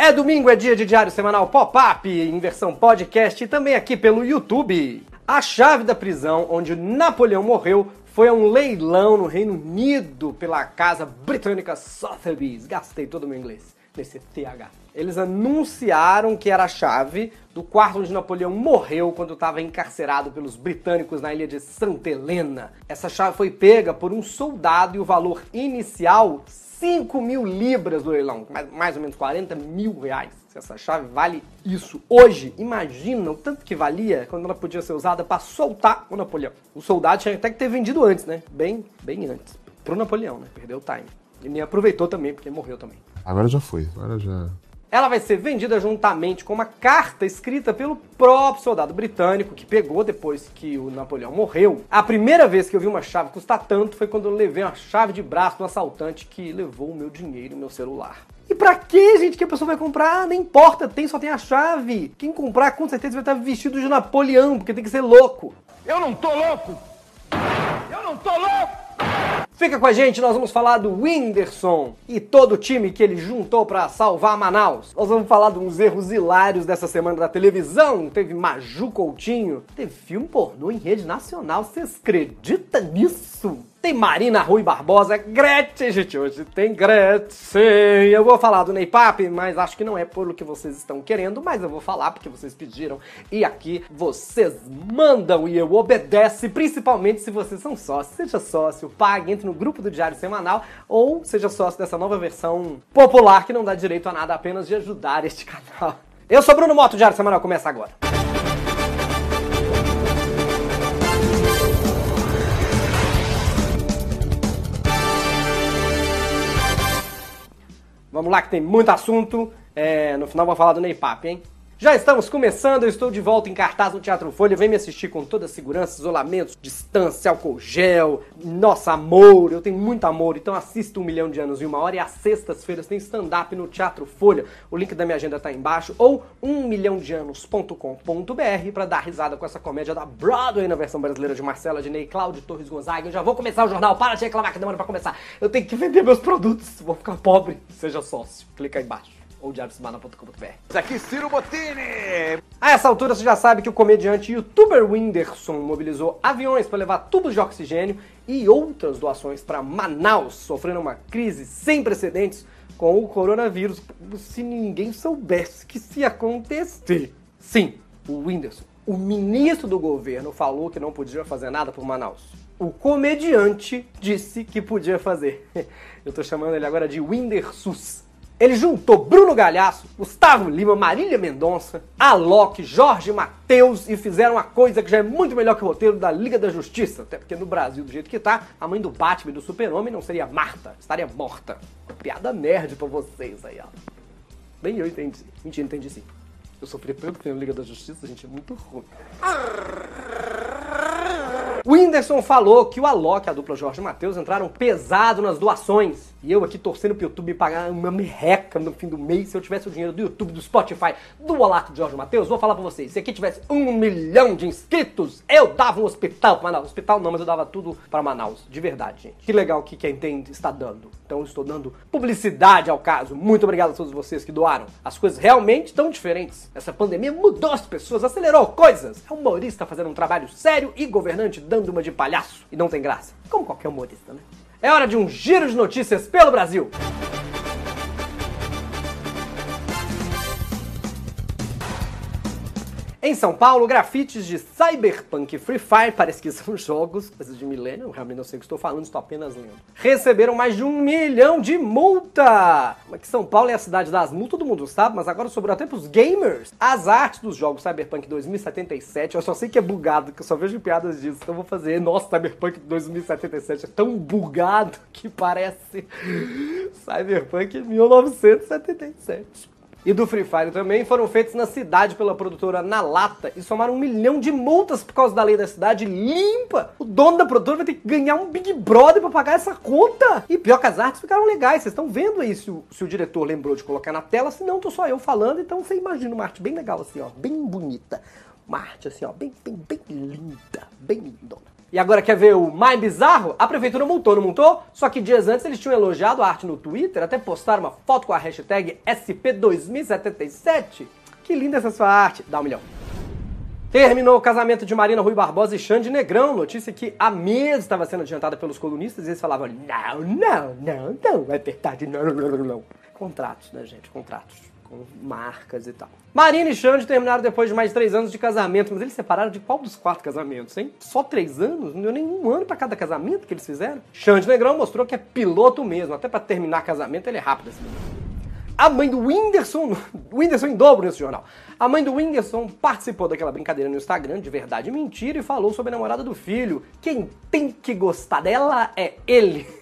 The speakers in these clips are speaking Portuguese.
É domingo, é dia de diário semanal pop-up, em versão podcast e também aqui pelo YouTube. A chave da prisão onde Napoleão morreu foi a um leilão no Reino Unido pela casa britânica Sotheby's. Gastei todo o meu inglês nesse TH. Eles anunciaram que era a chave do quarto onde Napoleão morreu quando estava encarcerado pelos britânicos na ilha de Santa Helena. Essa chave foi pega por um soldado e o valor inicial 5 mil libras do leilão, mais, mais ou menos 40 mil reais. Se essa chave vale isso hoje, imagina o tanto que valia quando ela podia ser usada para soltar o Napoleão. O soldado tinha até que ter vendido antes, né? Bem, bem antes. Pro Napoleão, né? Perdeu o time. E nem aproveitou também, porque morreu também. Agora já foi, agora já ela vai ser vendida juntamente com uma carta escrita pelo próprio soldado britânico que pegou depois que o Napoleão morreu. A primeira vez que eu vi uma chave custar tanto foi quando eu levei uma chave de braço do assaltante que levou o meu dinheiro e meu celular. E pra que, gente, que a pessoa vai comprar? Nem importa, tem, só tem a chave. Quem comprar com certeza vai estar vestido de Napoleão, porque tem que ser louco. Eu não tô louco! Eu não tô louco! Fica com a gente, nós vamos falar do Whindersson e todo o time que ele juntou para salvar Manaus. Nós vamos falar de uns erros hilários dessa semana da televisão. Teve Maju Coutinho, teve filme pornô em rede nacional. Vocês acreditam nisso? Tem Marina Rui Barbosa, Gretchen, gente, hoje tem Gretchen. Eu vou falar do Ney Pape, mas acho que não é por o que vocês estão querendo, mas eu vou falar porque vocês pediram. E aqui vocês mandam e eu obedeço, principalmente se vocês são sócios. Seja sócio, pague, entre no grupo do Diário Semanal ou seja sócio dessa nova versão popular que não dá direito a nada, apenas de ajudar este canal. Eu sou Bruno Moto, Diário Semanal começa agora. Vamos lá que tem muito assunto. É, no final vou falar do Ney Pape, hein? Já estamos começando, eu estou de volta em cartaz no Teatro Folha. Vem me assistir com toda a segurança, isolamento, distância, álcool gel, nossa, amor. Eu tenho muito amor, então assista Um Milhão de Anos em Uma Hora. E às sextas-feiras tem stand-up no Teatro Folha. O link da minha agenda está embaixo. Ou ummilhãodeanos.com.br para dar risada com essa comédia da Broadway na versão brasileira de Marcela Dinei, Cláudio Torres Gonzaga. Eu já vou começar o jornal. Para de reclamar que demora para começar. Eu tenho que vender meus produtos. Vou ficar pobre. Seja sócio. Clica aí embaixo ou diariosemana.com.br. Aqui Ciro Bottini! A essa altura você já sabe que o comediante youtuber Whindersson mobilizou aviões para levar tubos de oxigênio e outras doações para Manaus, sofrendo uma crise sem precedentes com o coronavírus, se ninguém soubesse que se acontecer. Sim, o Whindersson, o ministro do governo, falou que não podia fazer nada por Manaus. O comediante disse que podia fazer. Eu tô chamando ele agora de Whindersus. Ele juntou Bruno Galhaço, Gustavo Lima, Marília Mendonça, Alok, Jorge Matheus e fizeram uma coisa que já é muito melhor que o roteiro da Liga da Justiça. Até porque no Brasil, do jeito que tá, a mãe do Batman e do Super-Homem não seria Marta, estaria morta. Piada nerd pra vocês aí, ó. Bem, eu entendi. Mentira, entendi sim. Eu sofri tanto que a Liga da Justiça, gente, é muito ruim. O Whindersson falou que o Alok e a dupla Jorge Matheus entraram pesado nas doações. E eu aqui torcendo pro YouTube pagar uma merreca no fim do mês. Se eu tivesse o dinheiro do YouTube, do Spotify, do Alok de Jorge Matheus, vou falar pra vocês. Se aqui tivesse um milhão de inscritos, eu dava um hospital pra Manaus. Hospital não, mas eu dava tudo para Manaus. De verdade, gente. Que legal que quem tem está dando. Então eu estou dando publicidade ao caso. Muito obrigado a todos vocês que doaram. As coisas realmente estão diferentes. Essa pandemia mudou as pessoas, acelerou coisas. É um humorista fazendo um trabalho sério e governante dando uma de palhaço e não tem graça. Como qualquer humorista, né? É hora de um giro de notícias pelo Brasil. Em São Paulo, grafites de Cyberpunk Free Fire, parece que são jogos, coisas de milênio, realmente não sei o que estou falando, estou apenas lendo. Receberam mais de um milhão de multa! Mas que São Paulo é a cidade das multas, todo mundo sabe, mas agora sobrou até pros gamers. As artes dos jogos Cyberpunk 2077, eu só sei que é bugado, que eu só vejo piadas disso, então vou fazer. Nossa, Cyberpunk 2077 é tão bugado que parece Cyberpunk 1977 e do Free Fire também foram feitos na cidade pela produtora Na Lata e somaram um milhão de multas por causa da lei da cidade limpa. O dono da produtora vai ter que ganhar um Big Brother para pagar essa conta. E pior que as artes ficaram legais, vocês estão vendo aí se o, se o diretor lembrou de colocar na tela, senão tô só eu falando, então você imagina uma arte bem legal assim, ó, bem bonita. Uma arte assim, ó, bem, bem, bem linda, bem lindona. E agora quer ver o mais bizarro? A prefeitura multou, não multou? Só que dias antes eles tinham elogiado a arte no Twitter, até postaram uma foto com a hashtag SP2077. Que linda essa sua arte. Dá um milhão. Terminou o casamento de Marina Rui Barbosa e Xande Negrão. Notícia que há meses estava sendo adiantada pelos colunistas e eles falavam: não, não, não, não, é verdade, não, não, não. Contratos, né, gente? Contratos. Com marcas e tal. Marina e Xande terminaram depois de mais de três anos de casamento, mas eles separaram de qual dos quatro casamentos, hein? Só três anos? Não deu nem um ano para cada casamento que eles fizeram? Xande Negrão mostrou que é piloto mesmo, até para terminar casamento ele é rápido assim. A mãe do Whindersson, Whindersson em dobro nesse jornal. A mãe do Whindersson participou daquela brincadeira no Instagram de verdade e mentira e falou sobre a namorada do filho. Quem tem que gostar dela é ele.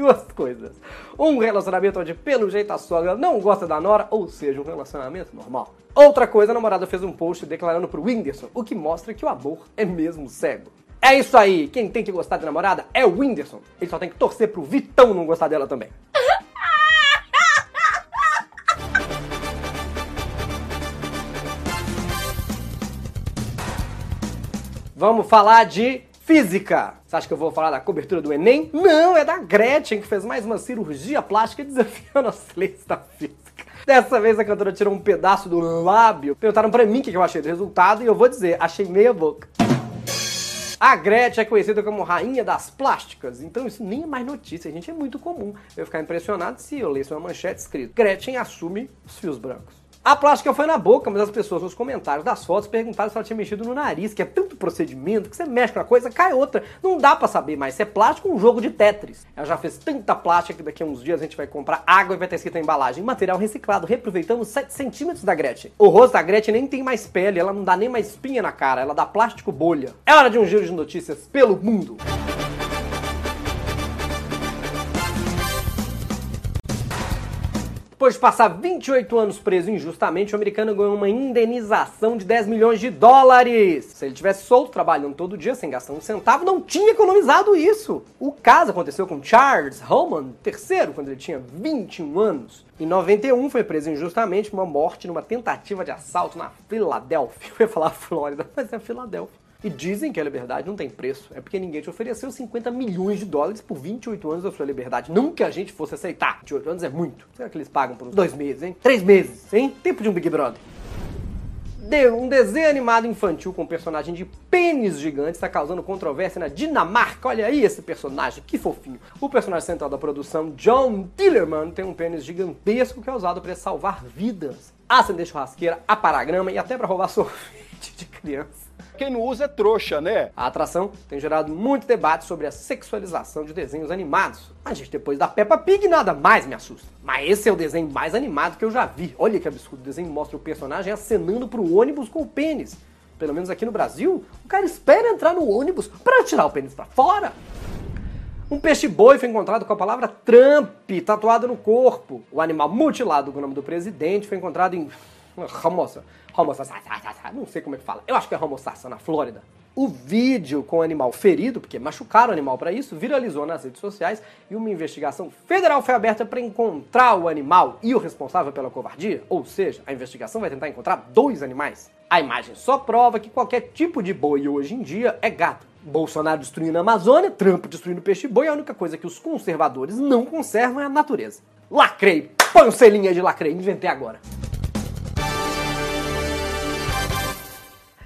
Duas coisas. Um relacionamento onde, pelo jeito, a sogra não gosta da nora, ou seja, um relacionamento normal. Outra coisa, a namorada fez um post declarando pro Whindersson, o que mostra que o amor é mesmo cego. É isso aí, quem tem que gostar da namorada é o Whindersson. Ele só tem que torcer pro Vitão não gostar dela também. Vamos falar de física. Você acha que eu vou falar da cobertura do Enem? Não, é da Gretchen, que fez mais uma cirurgia plástica desafiando as leis da física. Dessa vez a cantora tirou um pedaço do lábio. Perguntaram pra mim o que eu achei do resultado e eu vou dizer, achei meia boca. A Gretchen é conhecida como rainha das plásticas, então isso nem é mais notícia, gente, é muito comum. Eu ficar impressionado se eu lesse uma manchete escrito Gretchen assume os fios brancos. A plástica foi na boca, mas as pessoas nos comentários das fotos perguntaram se ela tinha mexido no nariz, que é tanto procedimento que você mexe uma coisa, cai outra. Não dá para saber mais se é plástico ou um jogo de Tetris. Ela já fez tanta plástica que daqui a uns dias a gente vai comprar água e vai ter escrito a embalagem. Material reciclado. Reaproveitamos 7 centímetros da Gretchen. O rosto da Gretchen nem tem mais pele, ela não dá nem mais espinha na cara, ela dá plástico bolha. É hora de um giro de notícias pelo mundo. Depois de passar 28 anos preso injustamente, o americano ganhou uma indenização de 10 milhões de dólares. Se ele tivesse solto trabalhando todo dia sem gastar um centavo, não tinha economizado isso. O caso aconteceu com Charles Holman III, quando ele tinha 21 anos. Em 91 foi preso injustamente por uma morte numa tentativa de assalto na Filadélfia. Eu ia falar Flórida, mas é Filadélfia. E dizem que a liberdade não tem preço. É porque ninguém te ofereceu 50 milhões de dólares por 28 anos da sua liberdade. Não que a gente fosse aceitar. 28 anos é muito. Será que eles pagam por uns dois meses, hein? Três meses, hein? Tempo de um Big Brother. Um desenho animado infantil com um personagem de pênis gigante está causando controvérsia na Dinamarca. Olha aí esse personagem, que fofinho. O personagem central da produção, John Tillerman, tem um pênis gigantesco que é usado para salvar vidas, acender churrasqueira, aparar grama e até para roubar sorvete de criança quem não usa é trouxa, né? A atração tem gerado muito debate sobre a sexualização de desenhos animados. Mas, gente, depois da Peppa Pig, nada mais me assusta. Mas esse é o desenho mais animado que eu já vi. Olha que absurdo. O desenho mostra o personagem acenando pro ônibus com o pênis. Pelo menos aqui no Brasil, o cara espera entrar no ônibus para tirar o pênis para fora. Um peixe-boi foi encontrado com a palavra Trump tatuado no corpo. O animal mutilado com o nome do presidente foi encontrado em Ramosa. Ramosa. Não sei como é que fala. Eu acho que é Ramossassa, na Flórida. O vídeo com o animal ferido, porque machucaram o animal para isso, viralizou nas redes sociais e uma investigação federal foi aberta para encontrar o animal e o responsável pela covardia. Ou seja, a investigação vai tentar encontrar dois animais. A imagem só prova que qualquer tipo de boi hoje em dia é gato. Bolsonaro destruindo a Amazônia, Trump destruindo o peixe-boi, a única coisa que os conservadores não conservam é a natureza. Lacrei! Põe selinho de lacrei, inventei agora.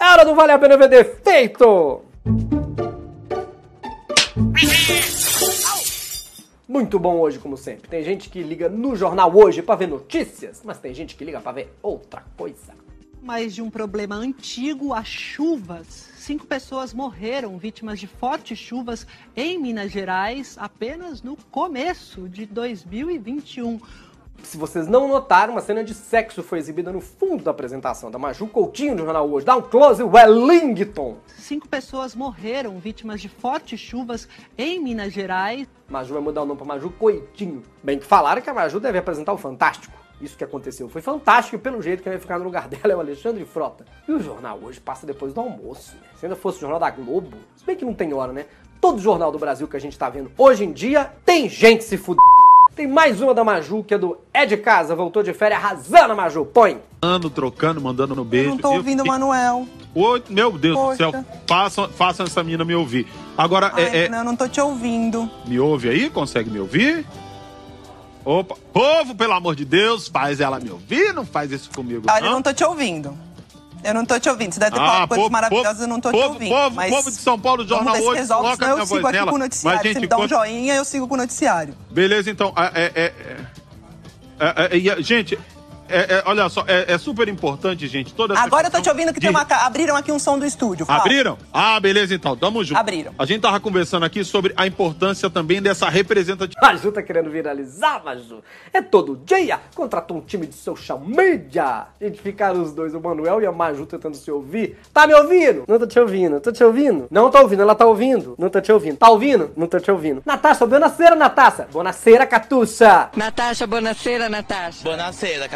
É hora do Vale a Pena Ver Defeito! Muito bom hoje, como sempre. Tem gente que liga no jornal hoje para ver notícias, mas tem gente que liga para ver outra coisa. Mais de um problema antigo, as chuvas. Cinco pessoas morreram vítimas de fortes chuvas em Minas Gerais apenas no começo de 2021 se vocês não notaram, uma cena de sexo foi exibida no fundo da apresentação da Maju Coutinho do Jornal Hoje. Dá um close, Wellington! Cinco pessoas morreram vítimas de fortes chuvas em Minas Gerais. Maju vai mudar o nome para Maju Coitinho. Bem que falaram que a Maju deve apresentar o Fantástico. Isso que aconteceu foi fantástico e pelo jeito que vai ficar no lugar dela é o Alexandre Frota. E o jornal hoje passa depois do almoço. Né? Se ainda fosse o jornal da Globo, se bem que não tem hora, né? Todo jornal do Brasil que a gente tá vendo hoje em dia tem gente se fudendo Tem mais uma da Maju, que é do É de Casa, voltou de férias arrasando a Maju. Põe! Ando, trocando, mandando no Eu beijo. não tô ouvindo o Eu- Manuel. Oi, meu Deus Poxa. do céu. Façam, façam essa menina me ouvir. Agora, Ai, é, é, Manuel, eu não tô te ouvindo. me ouve aí? Consegue me ouvir? Opa, povo, pelo amor de Deus, faz ela me ouvir, não faz isso comigo, Olha, eu não. não tô te ouvindo. Eu não tô te ouvindo. Você deve ter Ah, falado coisas povo, maravilhosas, eu não tô povo, te ouvindo. povo, mas povo de São Paulo, Jornal 8, resolve, coloca senão eu sigo aqui nela. com o Mas, noticiário. gente, Se me dá um joinha, eu sigo com o noticiário. Beleza, então. É, é, é, é, é, gente, é, é, olha só, é, é super importante, gente. Toda essa Agora eu tô te ouvindo que de- tem uma... abriram aqui um som do estúdio. fala. Abriram? Ah, beleza, então. Tamo junto. Abriram. A gente tava conversando aqui sobre a importância também dessa representatividade. Maju tá querendo viralizar, Maju. É todo dia. Contratou um time de social media. Gente, ficaram os dois, o Manuel e a Maju, tentando se ouvir. Tá me ouvindo? Não tô te ouvindo. Tô te ouvindo? Não tô ouvindo. Ela tá ouvindo? Não tô te ouvindo. Tá ouvindo? Não tô te ouvindo. Natasha, bonaceira, Natasha. Bonaceira, Catuxa. Natasha, bonaceira, Natasha. Buonasera,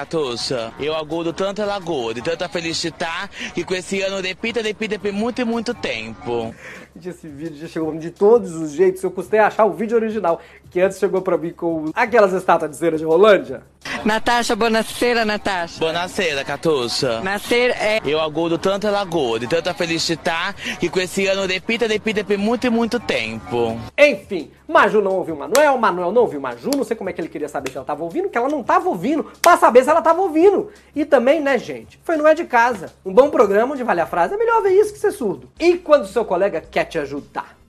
Eu agudo tanto ela aguda e tanta felicidade que com esse ano repita, repita por muito e muito tempo. Esse vídeo já chegou de todos os jeitos. Eu custei achar o vídeo original, que antes chegou pra mim com aquelas estátuas de cera de Rolândia. Natasha, bonaceira, Natasha. Buonasera, Catuxa. Nascer é. Eu agudo tanto ela aguda e tanta felicidade que com esse ano repita, repita por muito e muito tempo. Enfim, Maju não ouviu Manuel, Manuel não ouviu Maju, não sei como é que ele queria saber se ela tava ouvindo, que ela não tava ouvindo, pra saber se ela tava ouvindo. E também, né, gente, foi Não É de Casa, um bom programa onde vale a frase, é melhor ver isso que ser surdo. E quando seu colega quer te ajudar?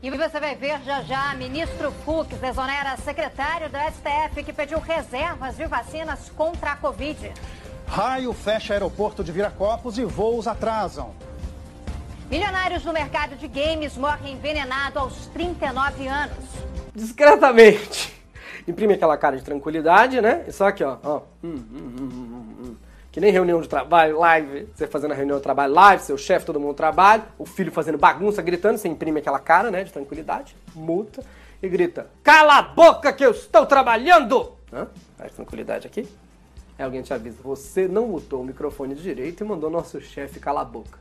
E você vai ver já já, ministro Fux exonera secretário da STF que pediu reservas de vacinas contra a Covid. Raio fecha aeroporto de Viracopos e voos atrasam. Milionários no mercado de games morrem envenenado aos 39 anos. Discretamente. Imprime aquela cara de tranquilidade, né? E só aqui, ó. ó. Hum, hum, hum, hum, hum. Que nem reunião de trabalho, live. Você fazendo a reunião de trabalho live, seu chefe, todo mundo trabalha, o filho fazendo bagunça, gritando, você imprime aquela cara, né, de tranquilidade, multa e grita: Cala a boca que eu estou trabalhando! Hã? Mais tranquilidade aqui. Aí alguém te avisa: Você não mutou o microfone direito e mandou nosso chefe calar a boca.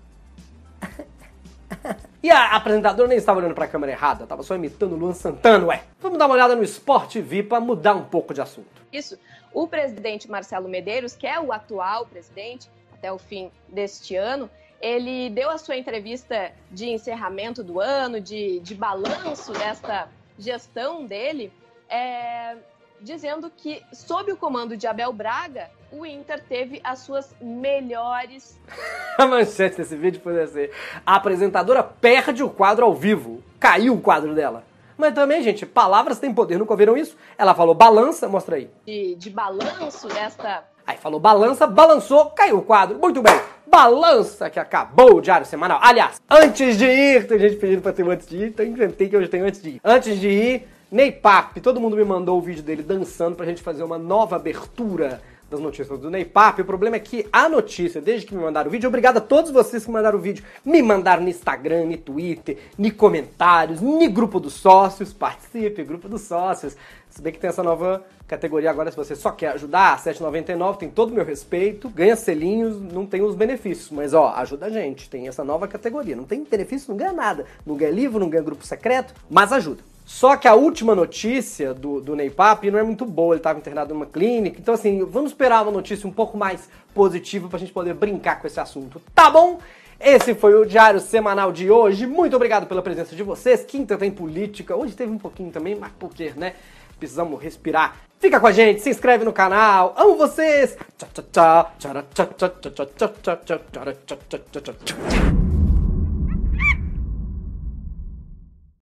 E a apresentadora nem estava olhando para a câmera errada, estava só imitando o Luan Santana, ué. Vamos dar uma olhada no Sport TV para mudar um pouco de assunto. Isso, o presidente Marcelo Medeiros, que é o atual presidente até o fim deste ano, ele deu a sua entrevista de encerramento do ano, de, de balanço desta gestão dele, é, dizendo que, sob o comando de Abel Braga, o Inter teve as suas melhores A manchete desse vídeo foi assim: a apresentadora perde o quadro ao vivo. Caiu o quadro dela. Mas também, gente, palavras têm poder, nunca ouviram isso? Ela falou balança, mostra aí. de, de balanço desta Aí falou balança, balançou, caiu o quadro. Muito bem. Balança que acabou o diário semanal. Aliás, antes de ir, tem gente pedindo pra ter um antes de ir, então inventei que hoje tem antes de ir. Antes de ir, Ney Pape, todo mundo me mandou o vídeo dele dançando pra gente fazer uma nova abertura das notícias do Ney Pape. O problema é que a notícia, desde que me mandaram o vídeo, obrigado a todos vocês que mandaram o vídeo, me mandaram no Instagram, no Twitter, no comentários, no grupo dos sócios, participe, grupo dos sócios. Se bem que tem essa nova categoria agora, se você só quer ajudar, R$7,99, tem todo o meu respeito, ganha selinhos, não tem os benefícios, mas ó, ajuda a gente, tem essa nova categoria. Não tem benefício, não ganha nada, não ganha livro, não ganha grupo secreto, mas ajuda. Só que a última notícia do, do Ney Papi não é muito boa, ele estava internado numa clínica. Então, assim, vamos esperar uma notícia um pouco mais positiva para a gente poder brincar com esse assunto, tá bom? Esse foi o Diário Semanal de hoje. Muito obrigado pela presença de vocês. Quinta tem política, hoje teve um pouquinho também, mas por quê, né? Precisamos respirar. Fica com a gente, se inscreve no canal. Amo vocês! Tchau, tchau, tchau.